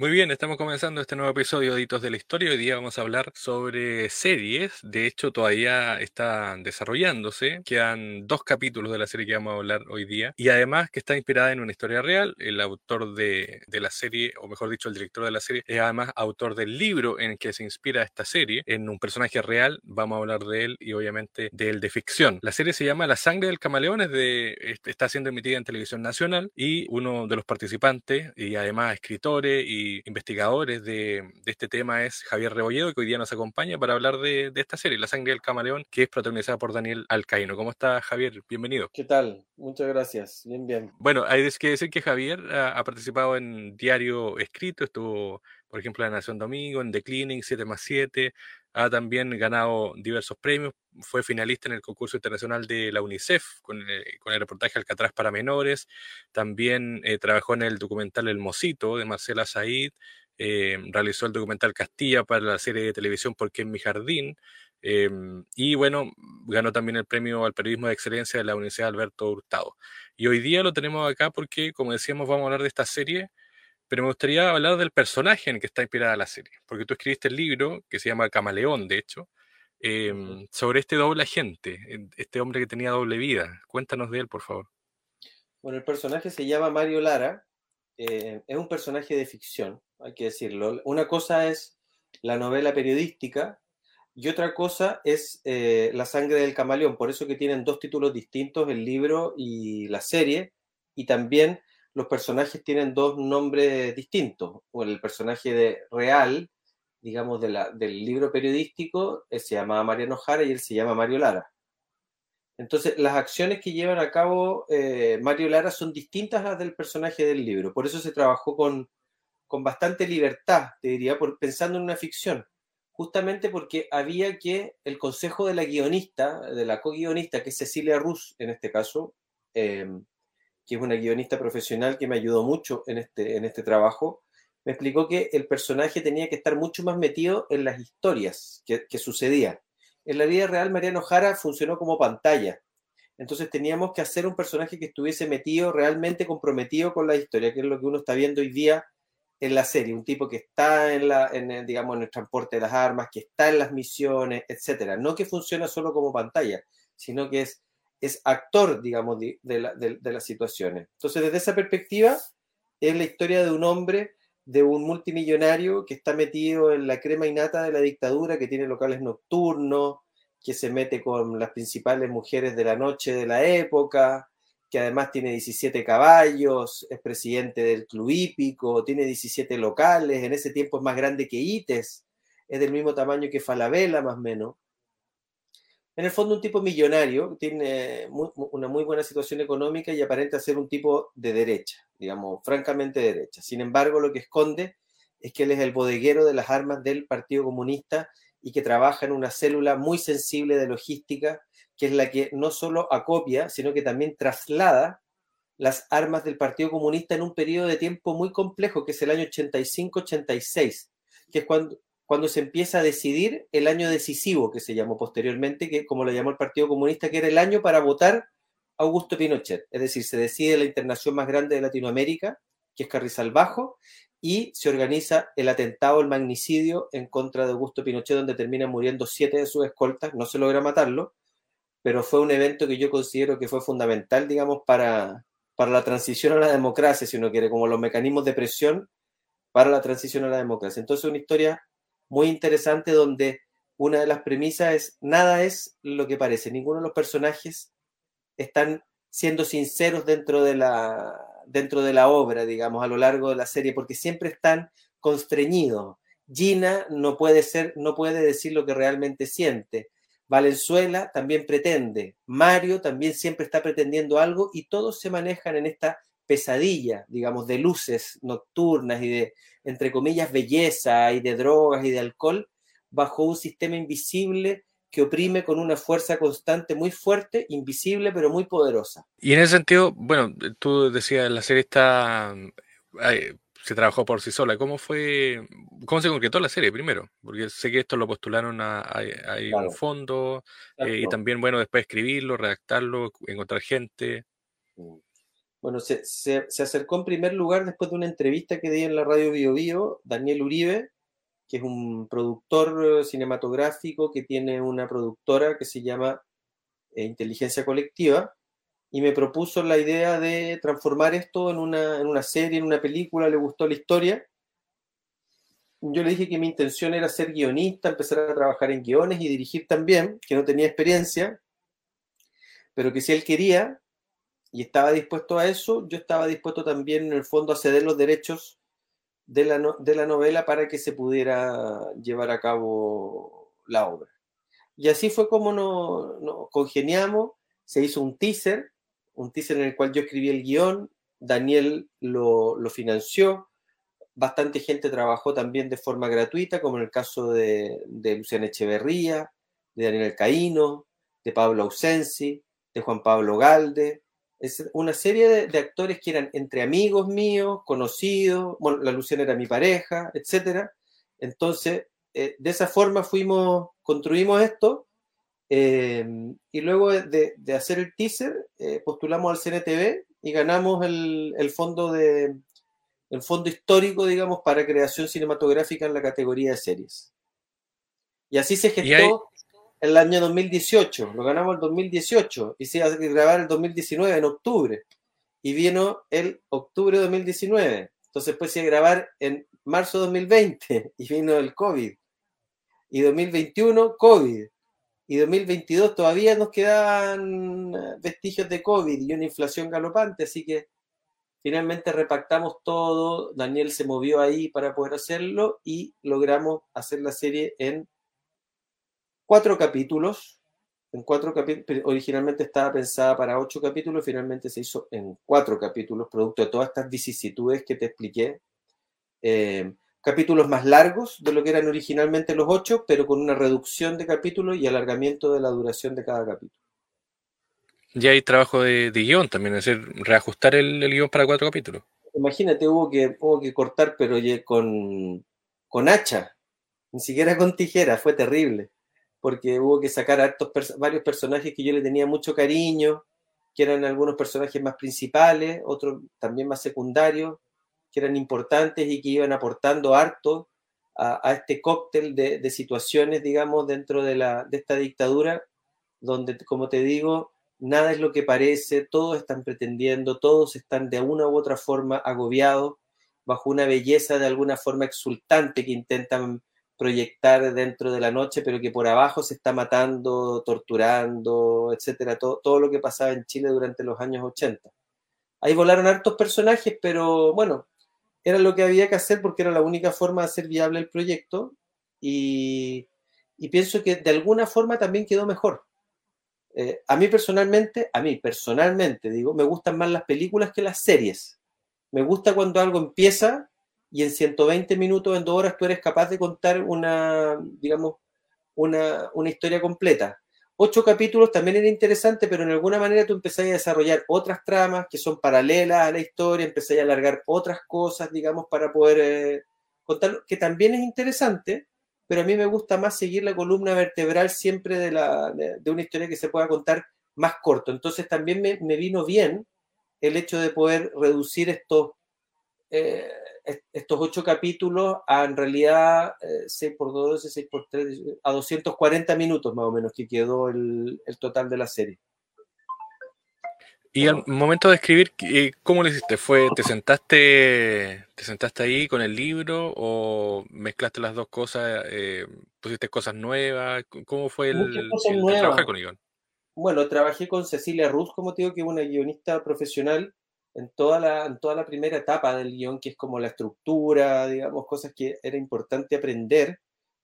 Muy bien, estamos comenzando este nuevo episodio de Hitos de la Historia. Hoy día vamos a hablar sobre series. De hecho, todavía está desarrollándose. Quedan dos capítulos de la serie que vamos a hablar hoy día. Y además que está inspirada en una historia real. El autor de, la serie, o mejor dicho, el director de la serie, es además autor del libro en el que se inspira esta serie. En un personaje real, vamos a hablar de él y obviamente del de ficción. La serie se llama La sangre del camaleón, es de, está siendo emitida en televisión nacional y uno de los participantes y además escritores y investigadores de, este tema es Javier Rebolledo, que hoy día nos acompaña para hablar de, esta serie, La sangre del camaleón, que es protagonizada por Daniel Alcaíno. ¿Cómo está Javier? Bienvenido. ¿Qué tal? Muchas gracias. Bien, bien. Bueno, hay que decir que Javier ha, participado en diario escrito, estuvo, por ejemplo, La Nación Domingo, en The Cleaning, 7 más 7, ha también ganado diversos premios, fue finalista en el concurso internacional de la UNICEF con, eh, con el reportaje Alcatraz para menores, también eh, trabajó en el documental El Mosito de Marcela Said, eh, realizó el documental Castilla para la serie de televisión Porque en mi jardín, em, y bueno, ganó también el premio al periodismo de excelencia de la Universidad Alberto Hurtado. Y hoy día lo tenemos acá porque, como decíamos, vamos a hablar de esta serie pero me gustaría hablar del personaje en el que está inspirada la serie, porque tú escribiste el libro, que se llama Camaleón, de hecho, em, sobre este doble agente, este hombre que tenía doble vida. Cuéntanos de él, por favor. Bueno, el personaje se llama Mario Lara, eh, es un personaje de ficción, hay que decirlo. Una cosa es la novela periodística y otra cosa es eh, La sangre del camaleón, por eso que tienen dos títulos distintos, el libro y la serie, y también los personajes tienen dos nombres distintos. el personaje de real, digamos, de la, del libro periodístico, eh, se llamaba Mariano Jara y él se llama Mario Lara. Entonces, las acciones que llevan a cabo eh, Mario Lara son distintas a las del personaje del libro. Por eso se trabajó con, con bastante libertad, te diría, por, pensando en una ficción. Justamente porque había que el consejo de la guionista, de la co-guionista, que es Cecilia Ruz en este caso, eh, que es una guionista profesional que me ayudó mucho en este, en este trabajo, me explicó que el personaje tenía que estar mucho más metido en las historias que, que sucedían. En la vida real, Mariano Jara funcionó como pantalla. Entonces teníamos que hacer un personaje que estuviese metido, realmente comprometido con la historia, que es lo que uno está viendo hoy día en la serie. Un tipo que está en, la, en, digamos, en el transporte de las armas, que está en las misiones, etcétera. No que funciona solo como pantalla, sino que es es actor, digamos, de, las situaciones. Entonces, desde esa perspectiva, es la historia de un hombre, de un multimillonario que está metido en la crema innata de la dictadura, que tiene locales nocturnos, que se mete con las principales mujeres de la noche de la época, que además tiene 17 caballos, es presidente del club hípico, tiene 17 locales, en ese tiempo es más grande que ITES, es del mismo tamaño que Falabella más o menos en el fondo un tipo millonario, tiene una muy buena situación económica y aparenta ser un tipo de derecha, digamos, francamente derecha. Sin embargo, lo que esconde es que él es el bodeguero de las armas del Partido Comunista y que trabaja en una célula muy sensible de logística, que es la que no solo acopia, sino que también traslada las armas del Partido Comunista en un periodo de tiempo muy complejo, que es el año 85-86, que es cuando, cuando se empieza a decidir el año decisivo que se llamó posteriormente, que como lo llamó el Partido Comunista, que era el año para votar a Augusto Pinochet. Es decir, se decide la internación más grande de Latinoamérica, que es Carrizal Bajo, y se organiza el atentado, el magnicidio en contra de Augusto Pinochet, donde terminan muriendo siete de sus escoltas, no se logra matarlo, pero fue un evento que yo considero que fue fundamental, digamos, para, para la transición a la democracia, si uno quiere, como los mecanismos de presión para la transición a la democracia. Entonces, una historia muy interesante donde una de las premisas es nada es lo que parece, ninguno de los personajes están siendo sinceros dentro de la dentro de la obra, digamos, a lo largo de la serie, porque siempre están constreñidos. Gina no puede ser, no puede decir lo que realmente siente. Valenzuela también pretende. Mario también siempre está pretendiendo algo y todos se manejan en esta pesadilla, digamos, de luces nocturnas y de, entre comillas, belleza y de drogas y de alcohol, bajo un sistema invisible que oprime con una fuerza constante muy fuerte, invisible, pero muy poderosa. Y en ese sentido, bueno, tú decías, la serie está, se trabajó por sí sola. ¿Cómo fue, cómo se concretó la serie primero? Porque sé que esto lo postularon a, un fondo eh, y también, bueno, después escribirlo, redactarlo, encontrar gente. Bueno, se, acercó en primer lugar después de una entrevista que di en la radio Bio Bio, Daniel Uribe, que es un productor cinematográfico que tiene una productora que se llama eh, Inteligencia Colectiva, y me propuso la idea de transformar esto en una, en una serie, en una película, le gustó la historia. Yo le dije que mi intención era ser guionista, empezar a trabajar en guiones y dirigir también, que no tenía experiencia, pero que si él quería y estaba dispuesto a eso, yo estaba dispuesto también en el fondo a ceder los derechos de la, de la novela para que se pudiera llevar a cabo la obra. Y así fue como nos, nos congeniamos, se hizo un teaser un teaser en el cual yo escribí el guion, Daniel lo, financió, bastante gente trabajó también de forma gratuita, como en el caso de, de Luciana Echeverría, de Daniel Caíno, de Pablo Ausensi, de Juan Pablo Galde, es una serie de, actores que eran entre amigos míos, conocidos, bueno, la Luciana era mi pareja, etc. Entonces, eh, de esa forma fuimos, construimos esto Em, y luego de, hacer el teaser, eh, postulamos al CNTV y ganamos el, fondo de el fondo histórico, digamos, para creación cinematográfica en la categoría de series. Y así se gestó el año 2018, lo ganamos el 2018 y se iba a grabar el 2019 en octubre. Y vino el octubre de 2019. Entonces después se iba a grabar en marzo de 2020 y vino el COVID. Y 2021, COVID y 2022 todavía nos quedaban eh, vestigios de COVID y una inflación galopante, así que finalmente repactamos todo, Daniel se movió ahí para poder hacerlo y logramos hacer la serie en cuatro capítulos. En cuatro capítulos, originalmente estaba pensada para ocho capítulos, finalmente se hizo en cuatro capítulos, producto de todas estas vicisitudes que te expliqué. Eh, capítulos más largos de lo que eran originalmente los ocho, pero con una reducción de capítulos y alargamiento de la duración de cada capítulo. Y hay trabajo de, guion también, es decir, reajustar el, guion para cuatro capítulos. Imagínate, hubo que, hubo que cortar, pero con, con hacha, ni siquiera con tijera, fue terrible, porque hubo que sacar a varios personajes que yo le tenía mucho cariño, que eran algunos personajes más principales, otros también más secundarios, que eran importantes y que iban aportando harto a, este cóctel de, situaciones, digamos, dentro de, la, de esta dictadura, donde, como te digo, nada es lo que parece, todos están pretendiendo, todos están de una u otra forma agobiados, bajo una belleza de alguna forma exultante que intentan proyectar dentro de la noche, pero que por abajo se está matando, torturando, etcétera, todo, todo lo que pasaba en Chile durante los años 80. Ahí volaron hartos personajes, pero bueno, era lo que había que hacer porque era la única forma de hacer viable el proyecto y, pienso que de alguna forma también quedó mejor. Eh, a mí personalmente, a mí personalmente, digo, me gustan más las películas que las series. Me gusta cuando algo empieza y en 120 minutos, en dos horas, tú eres capaz de contar una, digamos, una, una historia completa ocho capítulos también era interesante, pero en alguna manera tú empezás a desarrollar otras tramas que son paralelas a la historia, empezás a alargar otras cosas, digamos, para poder eh, contar, que también es interesante, pero a mí me gusta más seguir la columna vertebral siempre de, la, de, una historia que se pueda contar más corto. Entonces también me, me vino bien el hecho de poder reducir estos eh, estos ocho capítulos a en realidad 6 eh, por 12, 6 por 3, a 240 minutos más o menos que quedó el, total de la serie. Y al momento de escribir, ¿cómo lo hiciste? ¿Fue, te sentaste, te sentaste ahí con el libro o mezclaste las dos cosas, eh, pusiste cosas nuevas? ¿Cómo fue el, trabajar con Iván? Bueno, trabajé con Cecilia Ruz, como te digo, que es una guionista profesional en toda, la, en toda la primera etapa del guion, que es como la estructura, digamos, cosas que era importante aprender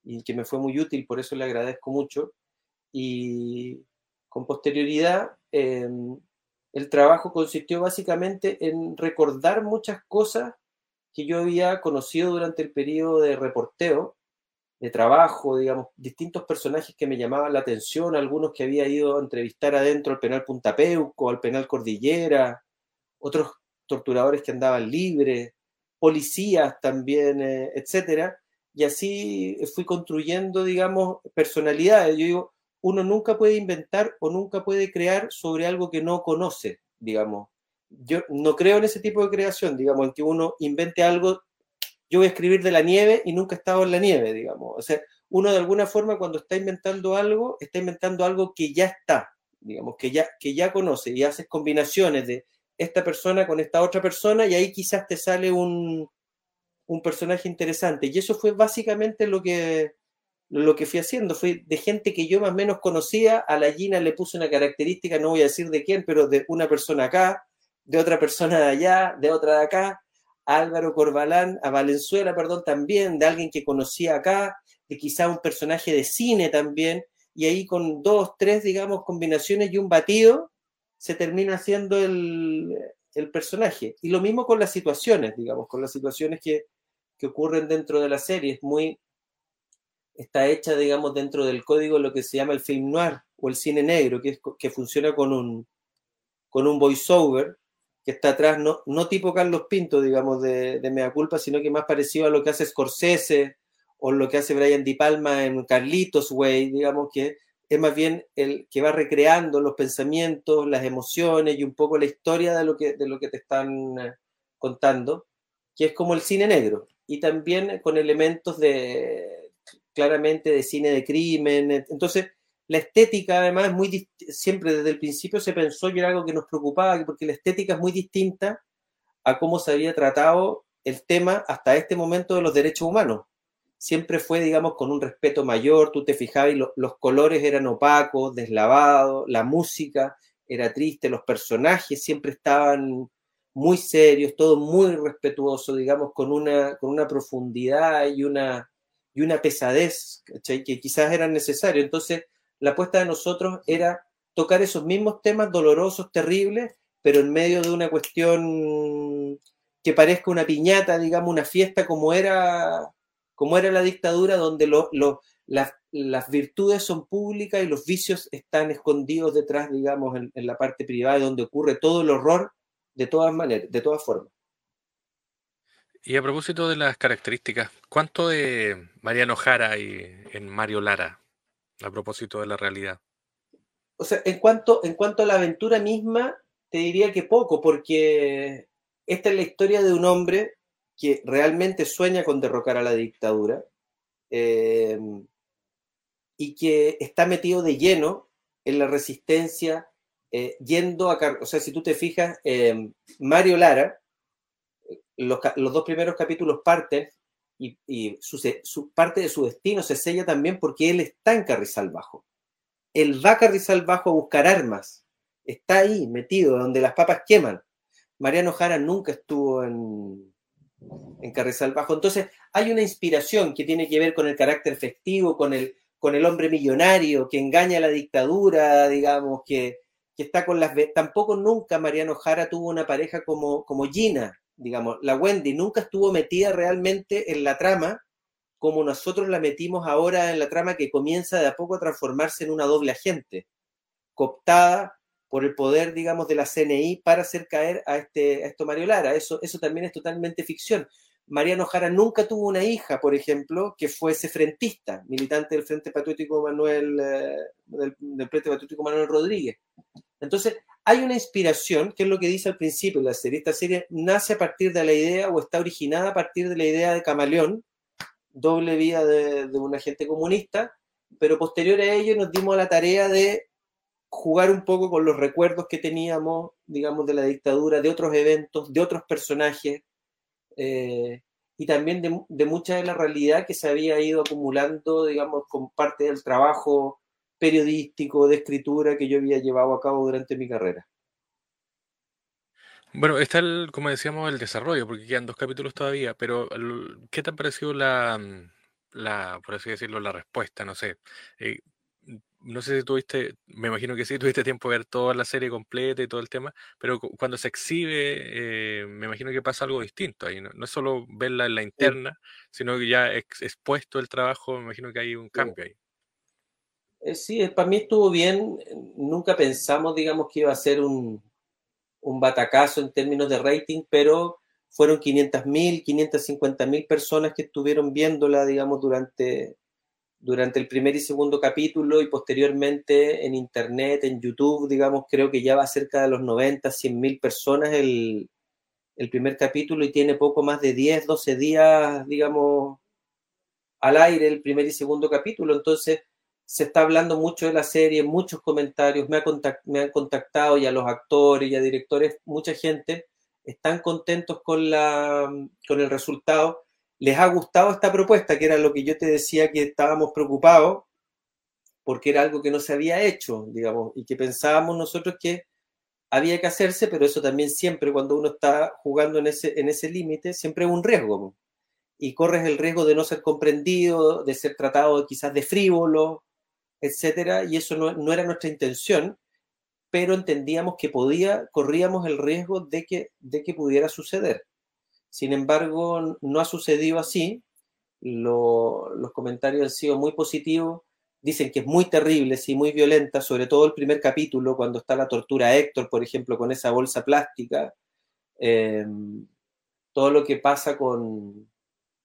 y que me fue muy útil, por eso le agradezco mucho. Y con posterioridad, em, el trabajo consistió básicamente en recordar muchas cosas que yo había conocido durante el periodo de reporteo, de trabajo, digamos, distintos personajes que me llamaban la atención, algunos que había ido a entrevistar adentro al penal Punta Peuco, al penal Cordillera, otros torturadores que andaban libres, policías también, eh, etcétera. Y así fui construyendo, digamos, personalidades. Yo digo, uno nunca puede inventar o nunca puede crear sobre algo que no conoce, digamos. yo no creo en ese tipo de creación, digamos, en que uno invente algo, yo voy a escribir de la nieve y nunca he estado en la nieve, digamos. O sea, uno de alguna forma cuando está inventando algo, está inventando algo que ya está, digamos, que ya, que ya conoce y haces combinaciones de esta persona con esta otra persona y ahí quizás te sale un, un personaje interesante. Y eso fue básicamente lo que, lo que fui haciendo. Fue de gente que yo más o menos conocía, a la Gina le puse una característica, no voy a decir de quién, pero de una persona acá, de otra persona de allá, de otra de acá, a Álvaro Corbalán, a Valenzuela, perdón, también, de alguien que conocía acá, de quizá un personaje de cine también, y ahí con dos, tres, digamos, combinaciones y un batido, se termina haciendo el, el personaje. Y lo mismo con las situaciones, digamos, con las situaciones que, que ocurren dentro de la serie. Es muy, está hecha, digamos, dentro del código lo que se llama el film noir o el cine negro, que, es, que funciona con un, con un voiceover que está atrás, no, no tipo Carlos Pinto, digamos, de, de Mea Culpa, sino que más parecido a lo que hace Scorsese o lo que hace Brian Di Palma en Carlitos Way, digamos, que es más bien el que va recreando los pensamientos, las emociones y un poco la historia de lo que, de lo que te están eh, contando, que es como el cine negro, y también con elementos de, claramente, de cine de crimen. Entonces, la estética, además, es muy siempre desde el principio se pensó que era algo que nos preocupaba, porque la estética es muy distinta a cómo se había tratado el tema hasta este momento de los derechos humanos. Siempre fue, digamos, con un respeto mayor, tú te fijabas y los colores eran opacos, deslavados, la música era triste, los personajes siempre estaban muy serios, todo muy respetuoso, digamos, con una, con una profundidad y una, y una pesadez que quizás eran necesarios. Entonces, la apuesta de nosotros era tocar esos mismos temas dolorosos, terribles, pero en medio de una cuestión que parezca una piñata, digamos, una fiesta como era, como era la dictadura, donde lo, las, las, virtudes son públicas y los vicios están escondidos detrás, digamos, en, en la parte privada, donde ocurre todo el horror de todas maneras, de todas formas. Y a propósito de las características, ¿cuánto de Mariano Jara hay en Mario Lara? a propósito de la realidad? O sea, en cuanto, en cuanto a la aventura misma, te diría que poco, porque esta es la historia de un hombre que realmente sueña con derrocar a la dictadura eh, y que está metido de lleno en la resistencia, eh, yendo a... O sea, si tú te fijas, eh, Mario Lara, los, los, dos primeros capítulos parten y, su, parte de su destino se sella también porque él está en Carrizal Bajo. Él va a Carrizal Bajo a buscar armas. Está ahí, metido, donde las papas queman. Mariano Jara nunca estuvo en, en Carrizal Bajo. Entonces, hay una inspiración que tiene que ver con el carácter festivo, con el, con el hombre millonario que engaña a la dictadura, digamos, que, que está con las... Tampoco nunca Mariano Jara tuvo una pareja como, como Gina, digamos, la Wendy nunca estuvo metida realmente en la trama como nosotros la metimos ahora en la trama que comienza de a poco a transformarse en una doble agente, cooptada por el poder, digamos, de la CNI para hacer caer a, este, a esto Mario Lara. Eso, eso también es totalmente ficción. Mariano Jara nunca tuvo una hija, por ejemplo, que fuese frentista, militante del Frente Patriótico Manuel, eh, del, del Frente Patriótico Manuel Rodríguez. Entonces, hay una inspiración, que es lo que dice al principio de la serie. Esta serie nace a partir de la idea o está originada a partir de la idea de Camaleón, doble vía de, un agente comunista, pero posterior a ello nos dimos la tarea de jugar un poco con los recuerdos que teníamos, digamos, de la dictadura, de otros eventos, de otros personajes, eh, y también de, mucha de la realidad que se había ido acumulando, digamos, con parte del trabajo periodístico, de escritura que yo había llevado a cabo durante mi carrera. Bueno, está el, como decíamos, el desarrollo, porque quedan dos capítulos todavía, pero ¿qué te ha parecido la, la por así decirlo, la respuesta? No sé. No sé si tuviste, me imagino que sí, tuviste tiempo de ver toda la serie completa y todo el tema, pero cuando se exhibe, eh, me imagino que pasa algo distinto ahí, ¿no? no es solo verla en la interna, sino que ya expuesto el trabajo, me imagino que hay un cambio ahí. Eh, sí, para mí estuvo bien. Nunca pensamos, digamos, que iba a ser un, un batacazo en términos de rating, pero fueron 500.000, 550.000 personas que estuvieron viéndola, digamos, durante, durante el primer y segundo capítulo y posteriormente en internet, en YouTube, digamos, creo que ya va cerca de los 90, 100 mil personas el, el primer capítulo y tiene poco más de 10, 12 días, digamos, al aire el primer y segundo capítulo. Entonces, se está hablando mucho de la serie, muchos comentarios, me, me han contactado ya los actores, y a directores, mucha gente, están contentos con, la, con el resultado. Les ha gustado esta propuesta, que era lo que yo te decía que estábamos preocupados, porque era algo que no se había hecho, digamos, y que pensábamos nosotros que había que hacerse, pero eso también siempre, cuando uno está jugando en ese, en ese límite, siempre es un riesgo. Y corres el riesgo de no ser comprendido, de ser tratado quizás de frívolo, etcétera, y eso no, era nuestra intención, pero entendíamos que podía, corríamos el riesgo de que, de que pudiera suceder. Sin embargo, no ha sucedido así. los comentarios han sido muy positivos. Dicen que es muy terrible, sí, muy violenta, sobre todo el primer capítulo, cuando está la tortura a Héctor, por ejemplo, con esa bolsa plástica, em, todo lo que pasa con,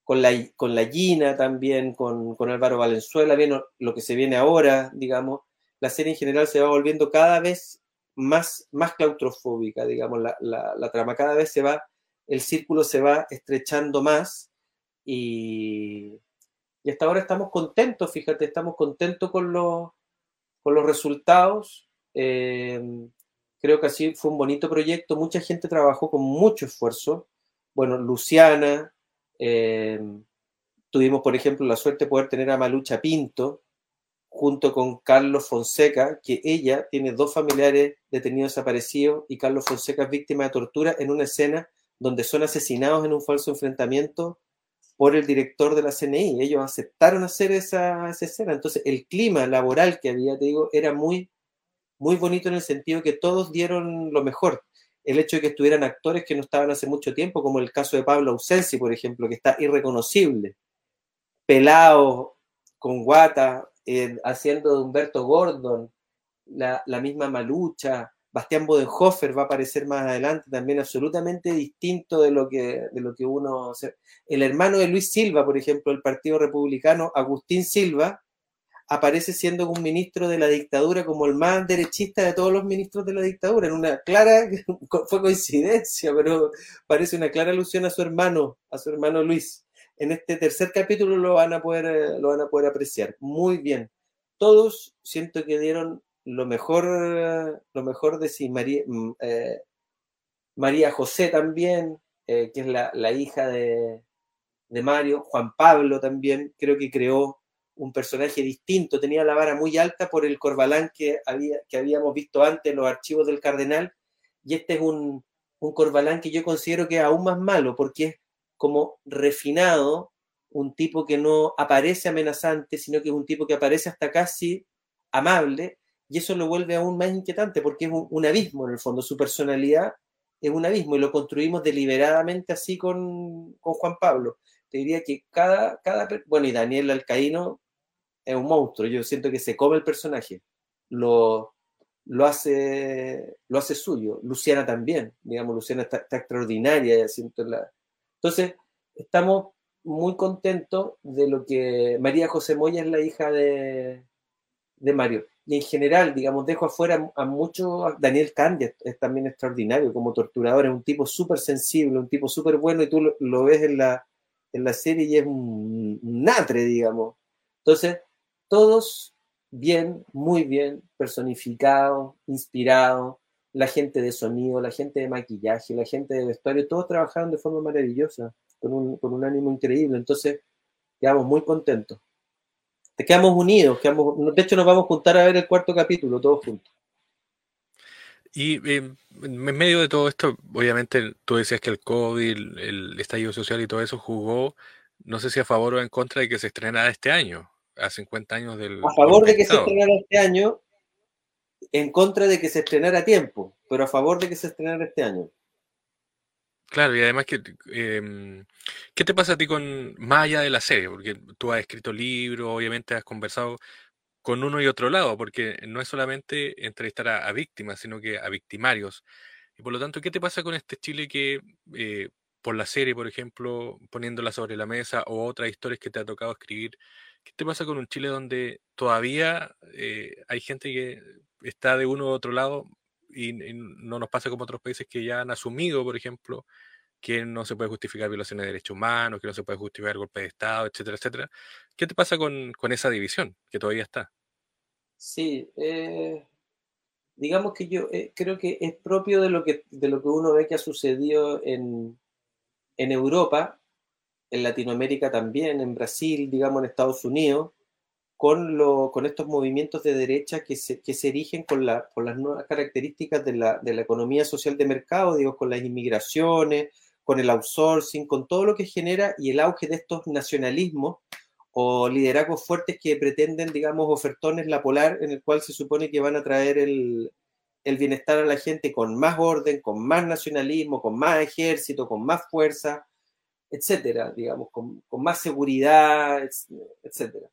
con, la, con la Gina también, con, con Álvaro Valenzuela, bien, lo que se viene ahora, digamos, la serie en general se va volviendo cada vez más, más claustrofóbica, digamos, la, la trama. Cada vez se va, el círculo se va estrechando más y hasta ahora estamos contentos, fíjate, estamos contentos con los, con los resultados. Eh, creo que así fue un bonito proyecto, mucha gente trabajó con mucho esfuerzo. Bueno, Luciana, eh, tuvimos por ejemplo la suerte de poder tener a Malucha Pinto junto con Carlos Fonseca, que ella tiene dos familiares detenidos desaparecidos y Carlos Fonseca es víctima de tortura en una escena donde son asesinados en un falso enfrentamiento por el director de la CNI. Ellos aceptaron hacer esa, escena. Entonces, el clima laboral que había, te digo, era muy, muy bonito en el sentido que todos dieron lo mejor. El hecho de que estuvieran actores que no estaban hace mucho tiempo, como el caso de Pablo Ausensi, por ejemplo, que está irreconocible, pelado, con guata, eh, haciendo de Humberto Gordon, la, la misma Malucha, Bastián Bodenhofer va a aparecer más adelante, también absolutamente distinto de lo que, de lo que uno... El hermano de Luis Silva, por ejemplo, del Partido Republicano, Agustín Silva, aparece siendo un ministro de la dictadura como el más derechista de todos los ministros de la dictadura, en una clara, fue coincidencia, pero parece una clara alusión a su hermano, a su hermano Luis. En este tercer capítulo lo van a poder, lo van a poder apreciar. Muy bien. Todos siento que dieron lo mejor, lo mejor de sí, María, mm, eh, María José también, eh, que es la, hija de, de, Mario, Juan Pablo también, creo que creó un personaje distinto, tenía la vara muy alta por el Corbalán que, había, que habíamos visto antes en los archivos del Cardenal, y este es un, un Corbalán que yo considero que es aún más malo, porque es como refinado, un tipo que no aparece amenazante, sino que es un tipo que aparece hasta casi amable, y eso lo vuelve aún más inquietante porque es un, abismo en el fondo, su personalidad es un abismo y lo construimos deliberadamente así con, Juan Pablo. Te diría que cada, cada, bueno, y Daniel Alcaíno es un monstruo, yo siento que se come el personaje, lo, lo, hace, lo hace suyo, Luciana también, digamos, Luciana está, extraordinaria, siento. Entonces, estamos muy contentos de lo que María José Moya es la hija de, de Mario en general, digamos, dejo afuera a muchos, Daniel Candia es también extraordinario como torturador, es un tipo súper sensible, un tipo súper bueno y tú lo, ves en la, en la serie y es un, natre, digamos. Entonces, todos bien, muy bien, personificados, inspirados, la gente de sonido, la gente de maquillaje, la gente de vestuario, todos trabajaron de forma maravillosa, con un, con un ánimo increíble. Entonces, quedamos muy contentos quedamos unidos, quedamos, de hecho nos vamos a juntar a ver el cuarto capítulo, todos juntos. Y em, en medio de todo esto, obviamente tú decías que el COVID, el, estallido social y todo eso jugó, no sé si a favor o en contra de que se estrenara este año, a 50 años del... A favor de que se estrenara este año, en contra de que se estrenara a tiempo, pero a favor de que se estrenara este año. Claro, y además que, em, ¿qué te pasa a ti con, más allá de la serie? Porque tú has escrito libros, obviamente has conversado con uno y otro lado, porque no es solamente entrevistar a, víctimas, sino que a victimarios. Y por lo tanto, ¿qué te pasa con este Chile que eh, por la serie, por ejemplo, poniéndola sobre la mesa, o otras historias que te ha tocado escribir. ¿Qué te pasa con un Chile donde todavía eh, hay gente que está de uno u otro lado y, no nos pasa como otros países que ya han asumido, por ejemplo, que no se puede justificar violaciones de derechos humanos, que no se puede justificar golpe de Estado, etcétera, etcétera? ¿Qué te pasa con, con esa división que todavía está? Sí, eh, digamos que yo eh, creo que es propio de lo que, de lo que uno ve que ha sucedido en, en Europa, en Latinoamérica también, en Brasil, digamos en Estados Unidos, con, con estos movimientos de derecha que se, erigen con, la, con las nuevas características de la, de economía social de mercado, digo, con las inmigraciones, con el outsourcing, con todo lo que genera y el auge de estos nacionalismos o liderazgos fuertes que pretenden, digamos, ofertones la polar en el cual se supone que van a traer el, el bienestar a la gente con más orden, con más nacionalismo, con más ejército, con más fuerza, etcétera, digamos, con, más seguridad, etcétera.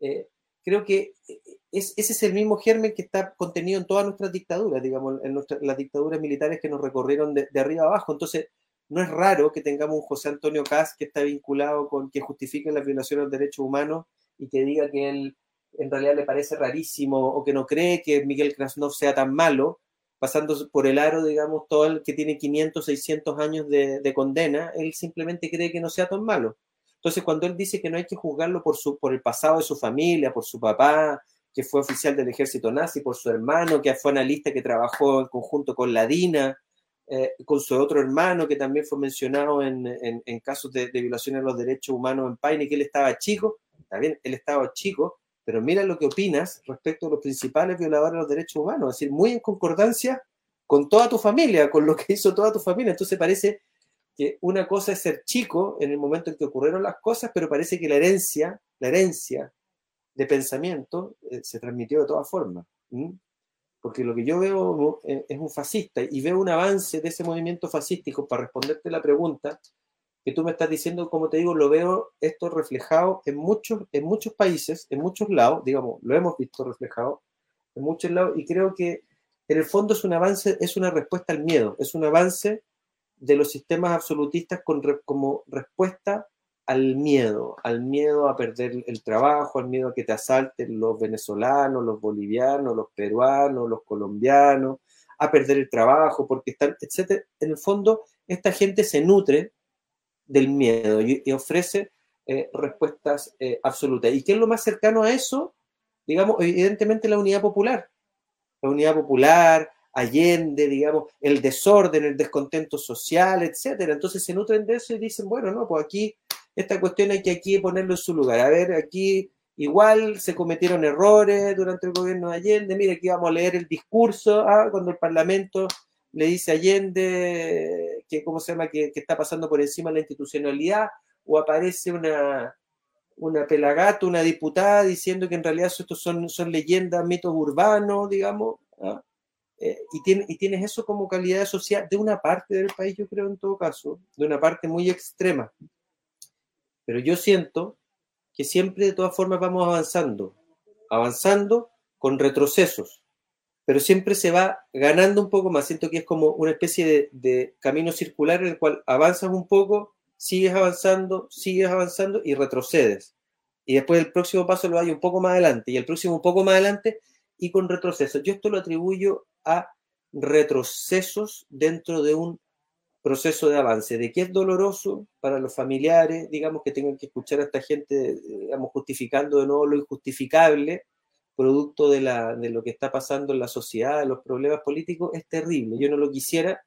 Eh, creo que eh, es, ese es el mismo germen que está contenido en todas nuestras dictaduras, digamos, en las dictaduras militares que nos recorrieron de, de, arriba abajo. Entonces, no es raro que tengamos un José Antonio Caz que está vinculado con que justifique las violaciones de derechos humanos y que diga que él en realidad le parece rarísimo o que no cree que Miguel Krasnov sea tan malo, pasando por el aro, digamos, todo el que tiene 500, 600 años de, condena, él simplemente cree que no sea tan malo. Entonces, cuando él dice que no hay que juzgarlo por, su, por el pasado de su familia, por su papá, que fue oficial del ejército nazi, por su hermano, que fue analista que trabajó en conjunto con la DINA, eh, con su otro hermano, que también fue mencionado en, en, casos de, de violaciones de los derechos humanos en Paine, que él estaba chico, también él estaba chico, pero mira lo que opinas respecto a los principales violadores de los derechos humanos, es decir, muy en concordancia con toda tu familia, con lo que hizo toda tu familia. Entonces parece que una cosa es ser chico en el momento en que ocurrieron las cosas, pero parece que la herencia, la herencia de pensamiento eh, se transmitió de todas formas. Porque lo que yo veo eh, es un fascista y veo un avance de ese movimiento fascístico, para responderte la pregunta, que tú me estás diciendo, como te digo, lo veo esto reflejado en muchos, en muchos países, en muchos lados, digamos, lo hemos visto reflejado en muchos lados y creo que en el fondo es un avance, es una respuesta al miedo, es un avance de los sistemas absolutistas con, como respuesta al miedo, al miedo a perder el trabajo, al miedo a que te asalten los venezolanos, los bolivianos, los peruanos, los colombianos, a perder el trabajo, porque están, etcétera. En el fondo, esta gente se nutre del miedo y, ofrece eh, respuestas eh, absolutas. ¿Y qué es lo más cercano a eso? Digamos, evidentemente la unidad popular. La unidad popular, Allende, digamos, el desorden, el descontento social, etcétera. Entonces se nutren de eso y dicen, bueno, no, pues aquí esta cuestión hay que aquí ponerlo en su lugar. A ver, aquí igual se cometieron errores durante el gobierno de Allende. Mire, aquí vamos a leer el discurso ah, cuando el Parlamento le dice Allende que, ¿cómo se llama?, que, está pasando por encima de la institucionalidad, o aparece una, una una diputada, diciendo que en realidad estos son, son leyendas, mitos urbanos, digamos, ¿ah? Eh, y, tiene, y tienes eso como calidad social de una parte del país, yo creo, en todo caso, de una parte muy extrema. Pero yo siento que siempre de todas formas vamos avanzando, avanzando con retrocesos pero siempre se va ganando un poco más. Siento que es como una especie de, camino circular en el cual avanzas un poco, sigues avanzando, sigues avanzando y retrocedes. Y después el próximo paso lo hay un poco más adelante y el próximo un poco más adelante y con retrocesos. Yo esto lo atribuyo a retrocesos dentro de un proceso de avance, de que es doloroso para los familiares, digamos, que tengan que escuchar a esta gente, digamos, justificando de nuevo lo injustificable, producto de, la, de lo que está pasando en la sociedad, de los problemas políticos, es terrible. Yo no lo quisiera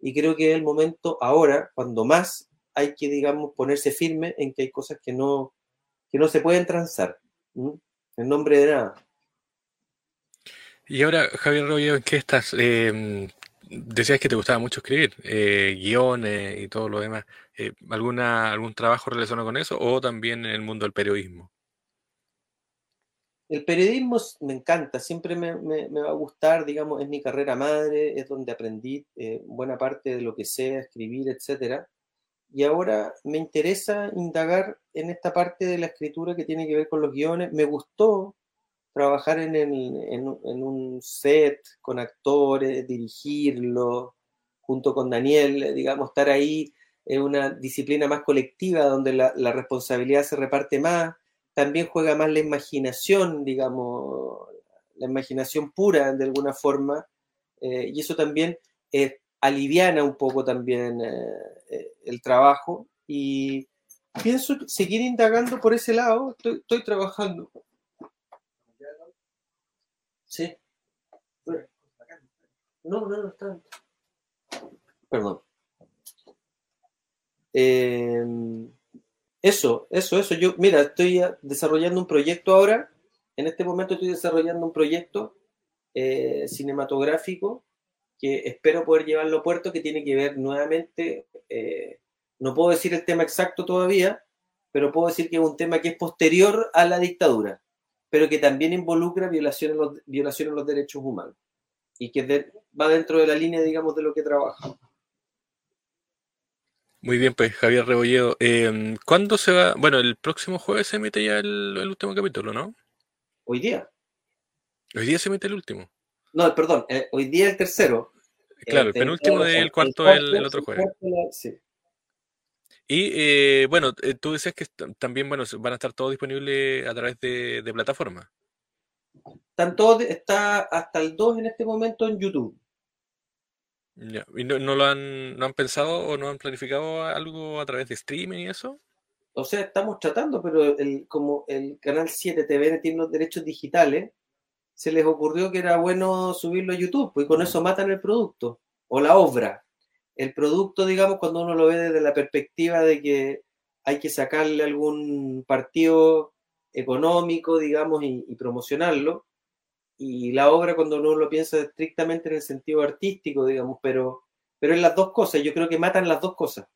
y creo que es el momento ahora, cuando más hay que, digamos, ponerse firme en que hay cosas que no, que no se pueden transar, en nombre de nada. Y ahora, Javier Rollo, ¿en qué estás? Eh, decías que te gustaba mucho escribir, eh, guiones y todo lo demás. Eh, ¿alguna, ¿Algún trabajo relacionado con eso o también en el mundo del periodismo? El periodismo me encanta, siempre me, va a gustar, digamos, es mi carrera madre, es donde aprendí eh, buena parte de lo que sé, escribir, etc. Y ahora me interesa indagar en esta parte de la escritura que tiene que ver con los guiones. Me gustó trabajar en, en, un set con actores, dirigirlo, junto con Daniel, digamos, estar ahí es una disciplina más colectiva donde la, responsabilidad se reparte más, también juega más la imaginación, digamos, la imaginación pura de alguna forma, eh, y eso también eh, aliviana un poco también eh, el trabajo. Y pienso seguir indagando por ese lado, estoy, trabajando. Sí. No, no, no está. Perdón. Em, eso, eso, eso. Yo, mira, estoy desarrollando un proyecto ahora. En este momento estoy desarrollando un proyecto eh, cinematográfico que espero poder llevarlo a puerto, que tiene que ver nuevamente, eh, no puedo decir el tema exacto todavía, pero puedo decir que es un tema que es posterior a la dictadura, pero que también involucra violaciones los, violaciones a los derechos humanos y que va dentro de la línea, digamos, de lo que trabaja. Muy bien, pues Javier Rebolledo. Em, ¿Cuándo se va? Bueno, el próximo jueves se emite ya el, último capítulo, ¿no? Hoy día. Hoy día se emite el último. No, perdón, eh, hoy día el tercero. Claro, el, penúltimo del cuarto el, el, otro jueves. Sí. Y eh, bueno, eh, tú decías que también bueno, van a estar todos disponibles a través de, de plataformas. Están todos, está hasta el 2 en este momento en YouTube. ¿Y no, lo han, no han pensado o no han planificado algo a través de streaming y eso? O sea, estamos tratando, pero el, como el canal 7 TV tiene los derechos digitales, se les ocurrió que era bueno subirlo a YouTube, pues con eso matan el producto o la obra. El producto, digamos, cuando uno lo ve desde la perspectiva de que hay que sacarle algún partido económico, digamos, y promocionarlo, y la obra cuando uno lo piensa estrictamente en el sentido artístico, digamos, pero, pero las dos cosas, yo creo que matan las dos cosas.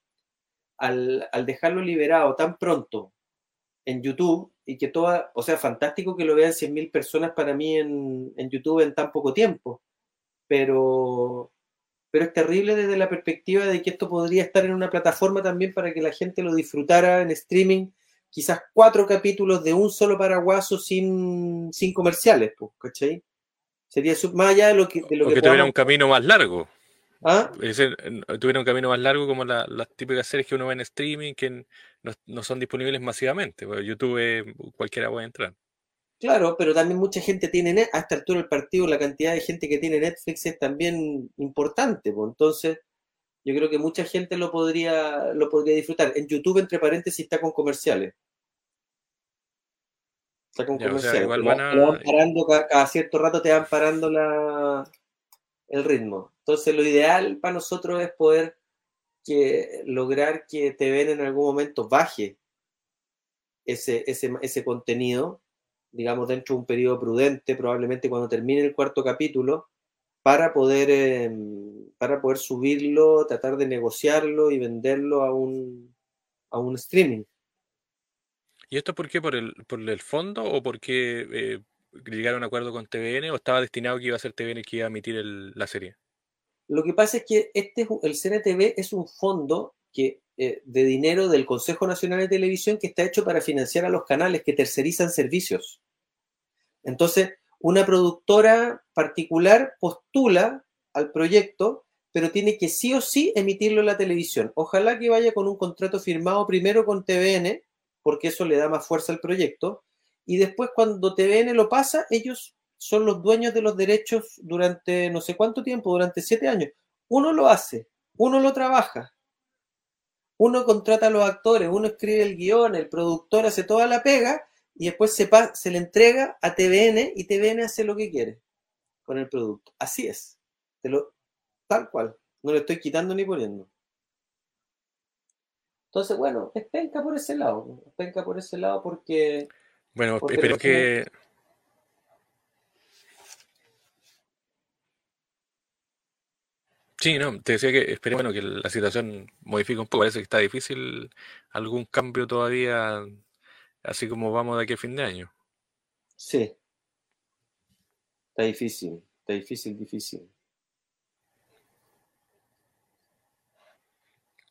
Al, dejarlo liberado tan pronto en YouTube y que toda, o sea, fantástico que lo vean 100.000 personas para mí en, en, YouTube en tan poco tiempo, pero, pero es terrible desde la perspectiva de que esto podría estar en una plataforma también para que la gente lo disfrutara en streaming quizás cuatro capítulos de un solo paraguaso sin, sin comerciales, pues, ¿cachai? Sería más allá de lo que... De lo o que, tuviera un camino más largo. ¿Ah? tuviera un camino más largo como las típicas series que uno ve en streaming que no, son disponibles masivamente. Porque YouTube cualquiera puede entrar. Claro, pero también mucha gente tiene, hasta el altura del partido, la cantidad de gente que tiene Netflix es también importante. Pues, entonces, yo creo que mucha gente lo podría, lo podría disfrutar. En YouTube, entre paréntesis, está con comerciales. Está con comerciales. parando, cada, cierto rato te van parando la, el ritmo. Entonces, lo ideal para nosotros es poder que, lograr que te ven en algún momento baje ese, ese, ese contenido, digamos, dentro de un periodo prudente, probablemente cuando termine el cuarto capítulo, para poder, em, para poder subirlo, tratar de negociarlo y venderlo a un, a un streaming. ¿Y esto por qué? ¿Por el, por el fondo o porque eh, llegaron a un acuerdo con TVN o estaba destinado que iba a ser TVN que iba a emitir la serie? Lo que pasa es que este, el CNTV es un fondo que, eh, de dinero del Consejo Nacional de Televisión que está hecho para financiar a los canales que tercerizan servicios. Entonces, una productora particular postula al proyecto, pero tiene que sí o sí emitirlo en la televisión. Ojalá que vaya con un contrato firmado primero con TVN, porque eso le da más fuerza al proyecto, y después cuando TVN lo pasa, ellos son los dueños de los derechos durante no sé cuánto tiempo, durante siete años. Uno lo hace, uno lo trabaja, uno contrata a los actores, uno escribe el guion, el productor hace toda la pega y después se, se le entrega a TVN y TVN hace lo que quiere con el producto. Así es. lo, tal cual. No le estoy quitando ni poniendo. Entonces, bueno, es penca por ese lado. Es penca por ese lado porque. Bueno, espero que. Sí, no, te decía que espero bueno, que la situación modifique un poco. Parece que está difícil algún cambio todavía así como vamos de aquí a fin de año. Sí. Está difícil, está difícil, difícil.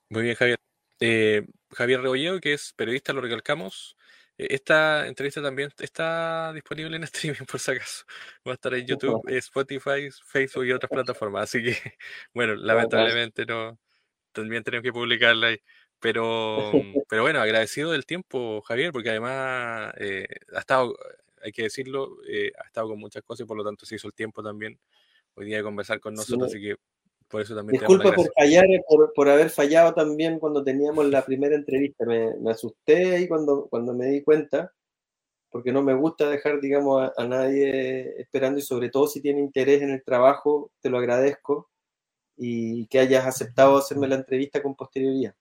Muy bien, Javier. Eh, Javier Rebolledo, que es periodista, lo recalcamos. Eh, esta entrevista también está disponible en streaming, por si acaso. Va a estar en YouTube, Spotify, Facebook y otras plataformas. Así que, bueno, lamentablemente no, también tenemos que publicarla ahí. Pero, pero bueno, agradecido del tiempo, Javier, porque además eh, ha estado, hay que decirlo, eh, ha estado con muchas cosas y por lo tanto se hizo el tiempo también hoy día de conversar con nosotros, así que por eso también. Disculpa por fallar, por, por, haber fallado también cuando teníamos la primera entrevista. Me, me, asusté ahí cuando, cuando me di cuenta, porque no me gusta dejar, digamos, a, a, nadie esperando y sobre todo si tiene interés en el trabajo, te lo agradezco y que hayas aceptado hacerme la entrevista con posterioridad.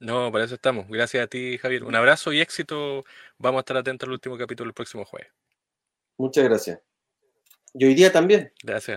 No, para eso estamos. Gracias a ti, Javier. Un abrazo y éxito. Vamos a estar atentos al último capítulo el próximo jueves. Muchas gracias. Y hoy día también. Gracias.